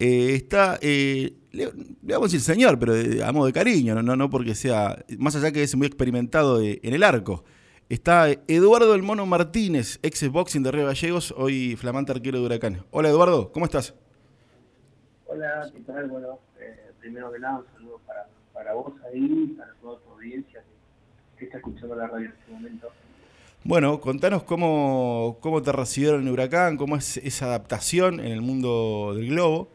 eh, está, eh, le, vamos a decir señor, pero de, a modo de cariño, no, no, no porque sea, más allá que es muy experimentado en el arco. Está Eduardo El Mono Martínez, ex boxing de Río Gallegos, hoy flamante arquero de Huracán. Hola Eduardo, ¿cómo estás? Hola, ¿qué tal? Bueno, eh, primero que nada un saludo para, para vos ahí, para toda tu audiencia que, está escuchando la radio en este momento. Bueno, contanos cómo, cómo te recibieron en Huracán, cómo es esa adaptación en el mundo del globo,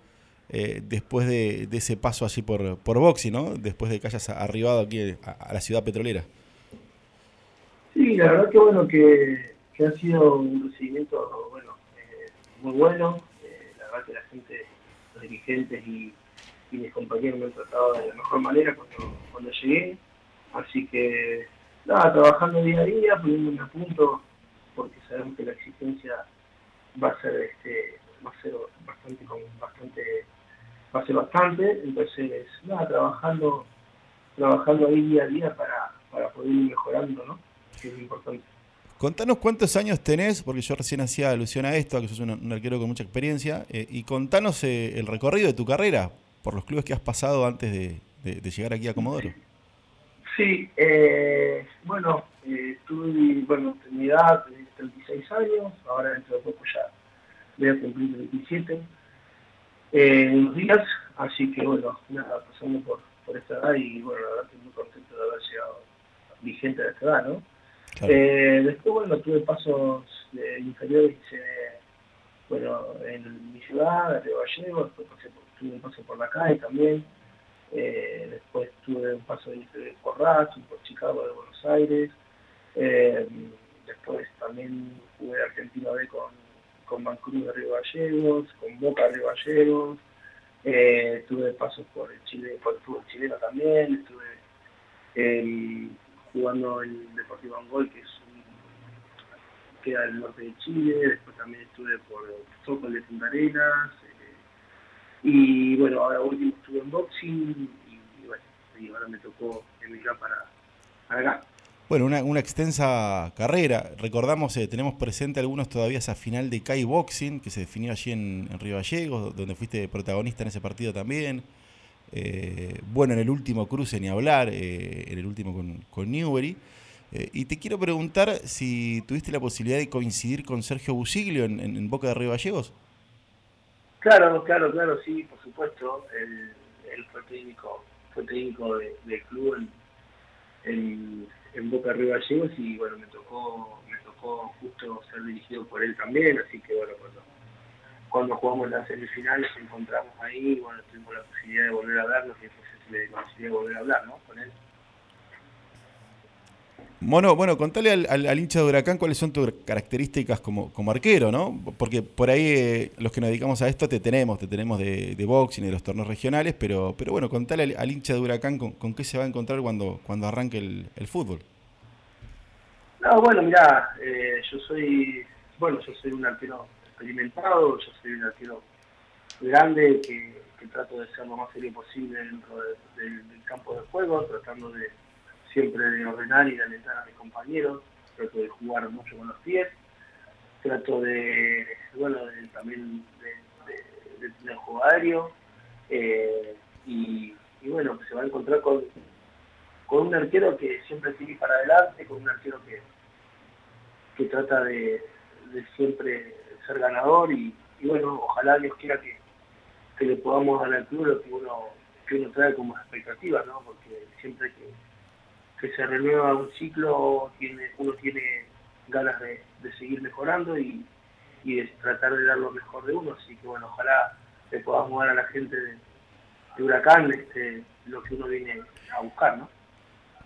eh, después de, ese paso así por, por boxing, ¿no? Después de que hayas arribado aquí a la ciudad petrolera. Sí, la verdad que bueno, que, ha sido un recibimiento bueno, eh, muy bueno. Eh, la verdad que la gente, los dirigentes y, mis compañeros me han tratado de la mejor manera cuando, llegué. Así que, nada, trabajando día a día, poniéndome a punto, porque sabemos que la exigencia va a ser este va a ser bastante bastante a ser bastante entonces nada trabajando trabajando ahí día a día para, para poder ir mejorando no es importante. Contanos cuántos años tenés, porque yo recién hacía alusión a esto, que sos un, arquero con mucha experiencia, eh, y contanos eh, el recorrido de tu carrera por los clubes que has pasado antes de, llegar aquí a Comodoro. Sí, eh, bueno, tuve, bueno, en mi edad, 36 años, ahora dentro de poco ya voy a cumplir 27 en unos días, así que bueno, nada, pasando por, por esta edad y bueno, la verdad estoy muy contento de haber llegado vigente a esta edad, ¿no? Eh, después, bueno, tuve pasos de inferiores, bueno, en mi ciudad, de Vallejo, después tuve un paso por la calle también, eh, después tuve un paso de inferiores por Racing, por Chicago de Buenos Aires, eh, después también jugué Argentina B con, con de Río Gallegos, con Boca de Río Gallegos, tuve pasos por el Chile, por el fútbol chileno también, estuve jugando en Deportivo Angol, que es un, queda al norte de Chile, después también estuve por Zócalo de Punta Arenas, eh, y bueno, ahora último estuve en boxing, y, bueno, ahora me tocó emigrar para, para acá. Bueno, una, extensa carrera. Recordamos, eh, tenemos presente algunos todavía esa final de Kai Boxing que se definió allí en, Río Gallegos, donde fuiste protagonista en ese partido también. Eh, bueno, en el último cruce ni hablar, eh, en el último con, Newbery. Y te quiero preguntar si tuviste la posibilidad de coincidir con Sergio Busiglio en, Boca de Río Gallegos. Claro, claro, claro, sí, por supuesto. Él, fue técnico, fue técnico del club en, en, Boca Río Gallegos y bueno, me tocó, me tocó justo ser dirigido por él también, así que bueno, cuando cuando jugamos la semifinal nos encontramos ahí bueno, tuvimos la posibilidad de volver a vernos y después le la posibilidad de volver a hablar ¿no? con él. Bueno, bueno, contale al, hincha de Huracán cuáles son tus características como, como arquero, ¿no? Porque por ahí eh, los que nos dedicamos a esto te tenemos, te tenemos de, de boxing y de los torneos regionales, pero, pero bueno, contale al, hincha de Huracán con, qué se va a encontrar cuando, cuando arranque el, fútbol. No, bueno, mirá, eh, yo soy, bueno, yo soy un arquero experimentado, yo soy un arquero grande que, trato de ser lo más serio posible dentro del campo de juego, tratando de siempre de ordenar y de alentar a mis compañeros, trato de jugar mucho con los pies, trato de, bueno, también de, tener juego aéreo, eh, y, bueno, se va a encontrar con, con un arquero que siempre sigue para adelante, con un arquero que, que trata de siempre ser ganador. Y, bueno, ojalá Dios quiera que, le podamos dar al club lo que uno, que uno trae como expectativa, ¿no? Porque siempre que, que se renueva un ciclo, tiene, uno tiene ganas de, seguir mejorando y, y, de tratar de dar lo mejor de uno, así que bueno, ojalá le podamos dar a la gente de, Huracán este, lo que uno viene a buscar, ¿no?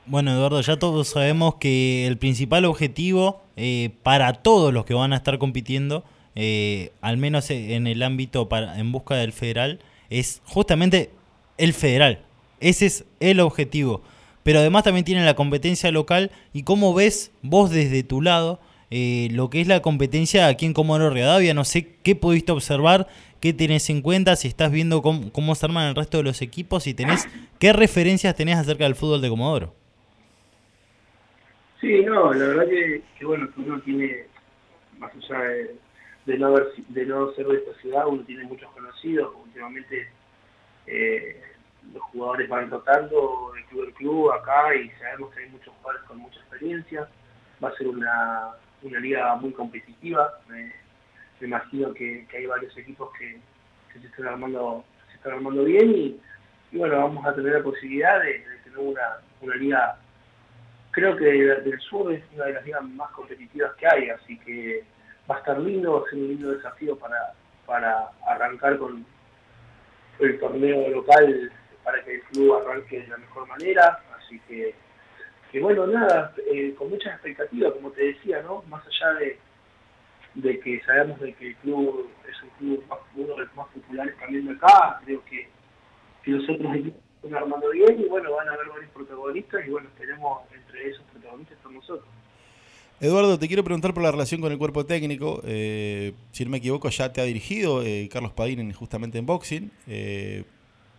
Bueno, Eduardo, ya todos sabemos que el principal objetivo eh, para todos los que van a estar compitiendo eh, al menos en el ámbito para, en busca del federal, es justamente el federal. Ese es el objetivo. Pero además también tiene la competencia local y cómo ves vos desde tu lado eh, lo que es la competencia aquí en Comodoro Rivadavia. No sé qué pudiste observar, qué tenés en cuenta, si estás viendo cómo, se arman el resto de los equipos y tenés qué referencias tenés acerca del fútbol de Comodoro. Sí, no, la verdad que, bueno, uno tiene, más allá de de no, haber, ser de esta ciudad, uno tiene muchos conocidos, últimamente eh, los jugadores van rotando de club en club acá y sabemos que hay muchos jugadores con mucha experiencia, va a ser una, una liga muy competitiva, me, imagino que, hay varios equipos que, se están armando se están armando bien y, bueno, vamos a tener la posibilidad de, tener una, una liga creo que del sur es una de las ligas más competitivas que hay, así que va a estar lindo, va a ser un lindo desafío para, para arrancar con el torneo local, para que el club arranque de la mejor manera, así que, bueno, nada, eh, con muchas expectativas, como te decía, ¿no? Más allá de, de que sabemos de que el club es un club uno de los más populares también de acá, creo que, que los otros equipos están armando bien y bueno, van a haber varios protagonistas y bueno, tenemos entre esos protagonistas con nosotros. Eduardo, te quiero preguntar por la relación con el cuerpo técnico. Eh, si no me equivoco, ya te ha dirigido eh, Carlos Padín justamente en boxing. Eh,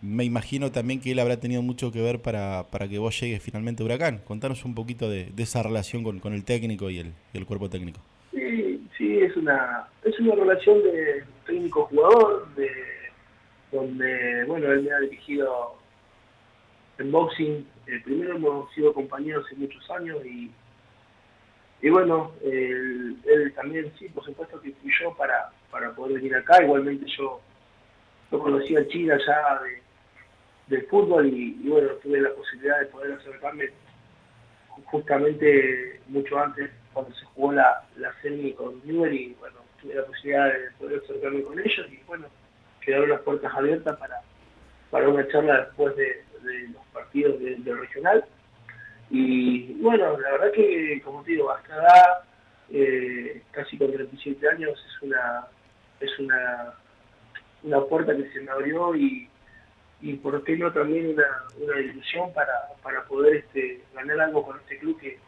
me imagino también que él habrá tenido mucho que ver para, para que vos llegues finalmente a Huracán. Contanos un poquito de, esa relación con, con, el técnico y el, el, cuerpo técnico. Sí, sí, es una, es una relación de técnico-jugador, de, donde, bueno, él me ha dirigido en boxing. primero hemos sido compañeros hace muchos años y y bueno, él, también, sí, por supuesto que fui yo para, para poder venir acá. Igualmente yo, yo conocí a Chile allá de, del fútbol y, bueno, tuve la posibilidad de poder acercarme justamente mucho antes cuando se jugó la, la semi con Newell y bueno, tuve la posibilidad de poder acercarme con ellos y bueno, quedaron las puertas abiertas para, para una charla después de, los partidos del regional. Y bueno, la verdad que, como te digo, hasta edad, eh, casi con 37 años, es una es una, una puerta que se me abrió y, y por no también una, una ilusión para, para poder este, ganar algo con este club que,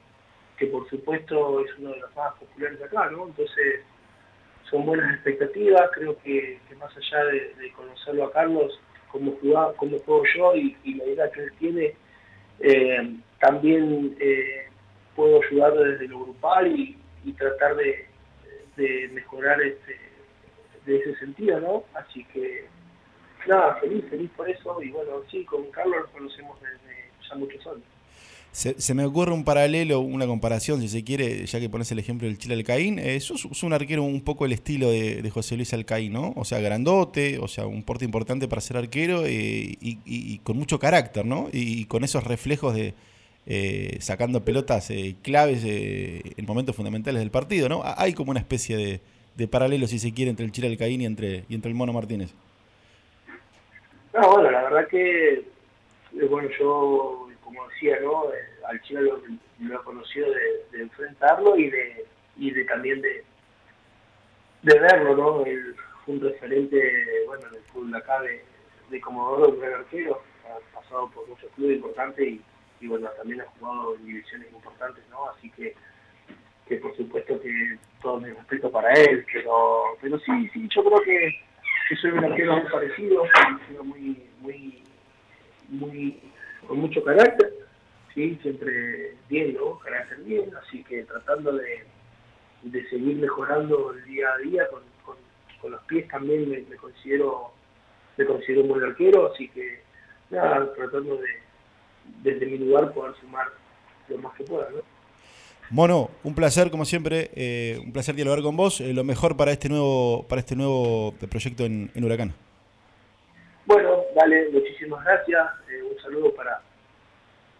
que por supuesto es uno de los más populares de acá, ¿no? Entonces son buenas expectativas, creo que, más allá de, conocerlo a Carlos, como jugaba, como juego yo y, y la idea que él tiene, eh, también eh, puedo ayudar desde lo grupal y, tratar de, mejorar este, de ese sentido, ¿no? Así que, nada, feliz, feliz por eso y bueno, sí, con Carlos nos conocemos desde ya muchos años. Se, me ocurre un paralelo, una comparación, si se quiere, ya que pones el ejemplo del Chile Alcaín. Eh, sos, un arquero un poco el estilo de, José Luis Alcaín, ¿no? O sea, grandote, o sea, un porte importante para ser arquero eh, y, con mucho carácter, ¿no? Y, con esos reflejos de eh, sacando pelotas claves en momentos fundamentales del partido, ¿no? Hay como una especie de, paralelo, si se quiere, entre el Chile Alcaín y entre, y entre el Mono Martínez. Que, bueno, yo como decía, ¿no? Eh, al chino lo, lo he conocido de, enfrentarlo y de, y de también de, de verlo, ¿no? Fue un referente, bueno, del fútbol acá de, de Comodoro, un gran arquero, ha pasado por muchos clubes importantes y, y, bueno, también ha jugado en divisiones importantes, ¿no? Así que, que por supuesto que todo mi respeto para él, pero, pero sí, sí, yo creo que, que soy un arquero muy parecido, muy, muy, muy con mucho carácter, ¿sí? siempre bien, ¿no? Carácter bien, así que tratando de, seguir mejorando el día a día con, con, los pies también me, considero me considero un buen arquero, así que nada, tratando de desde mi lugar poder sumar lo más que pueda, ¿no? Mono, un placer como siempre, eh, un placer dialogar con vos. Eh, lo mejor para este nuevo para este nuevo proyecto en Huracán. Bueno, dale, muchísimas gracias. Eh, un saludo para,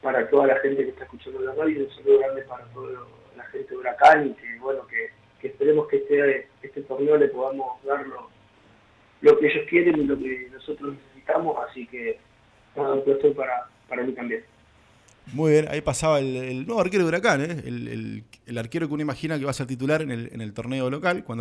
para toda la gente que está escuchando la radio, un saludo grande para toda la gente de Huracán y que, bueno, que, esperemos que este, este torneo le podamos dar lo, lo, que ellos quieren y lo que nosotros necesitamos. Así que, nada, un placer para, para mí también. Muy bien, ahí pasaba el, nuevo arquero de Huracán, ¿eh? el, el, arquero que uno imagina que va a ser titular en el, en el torneo local. cuando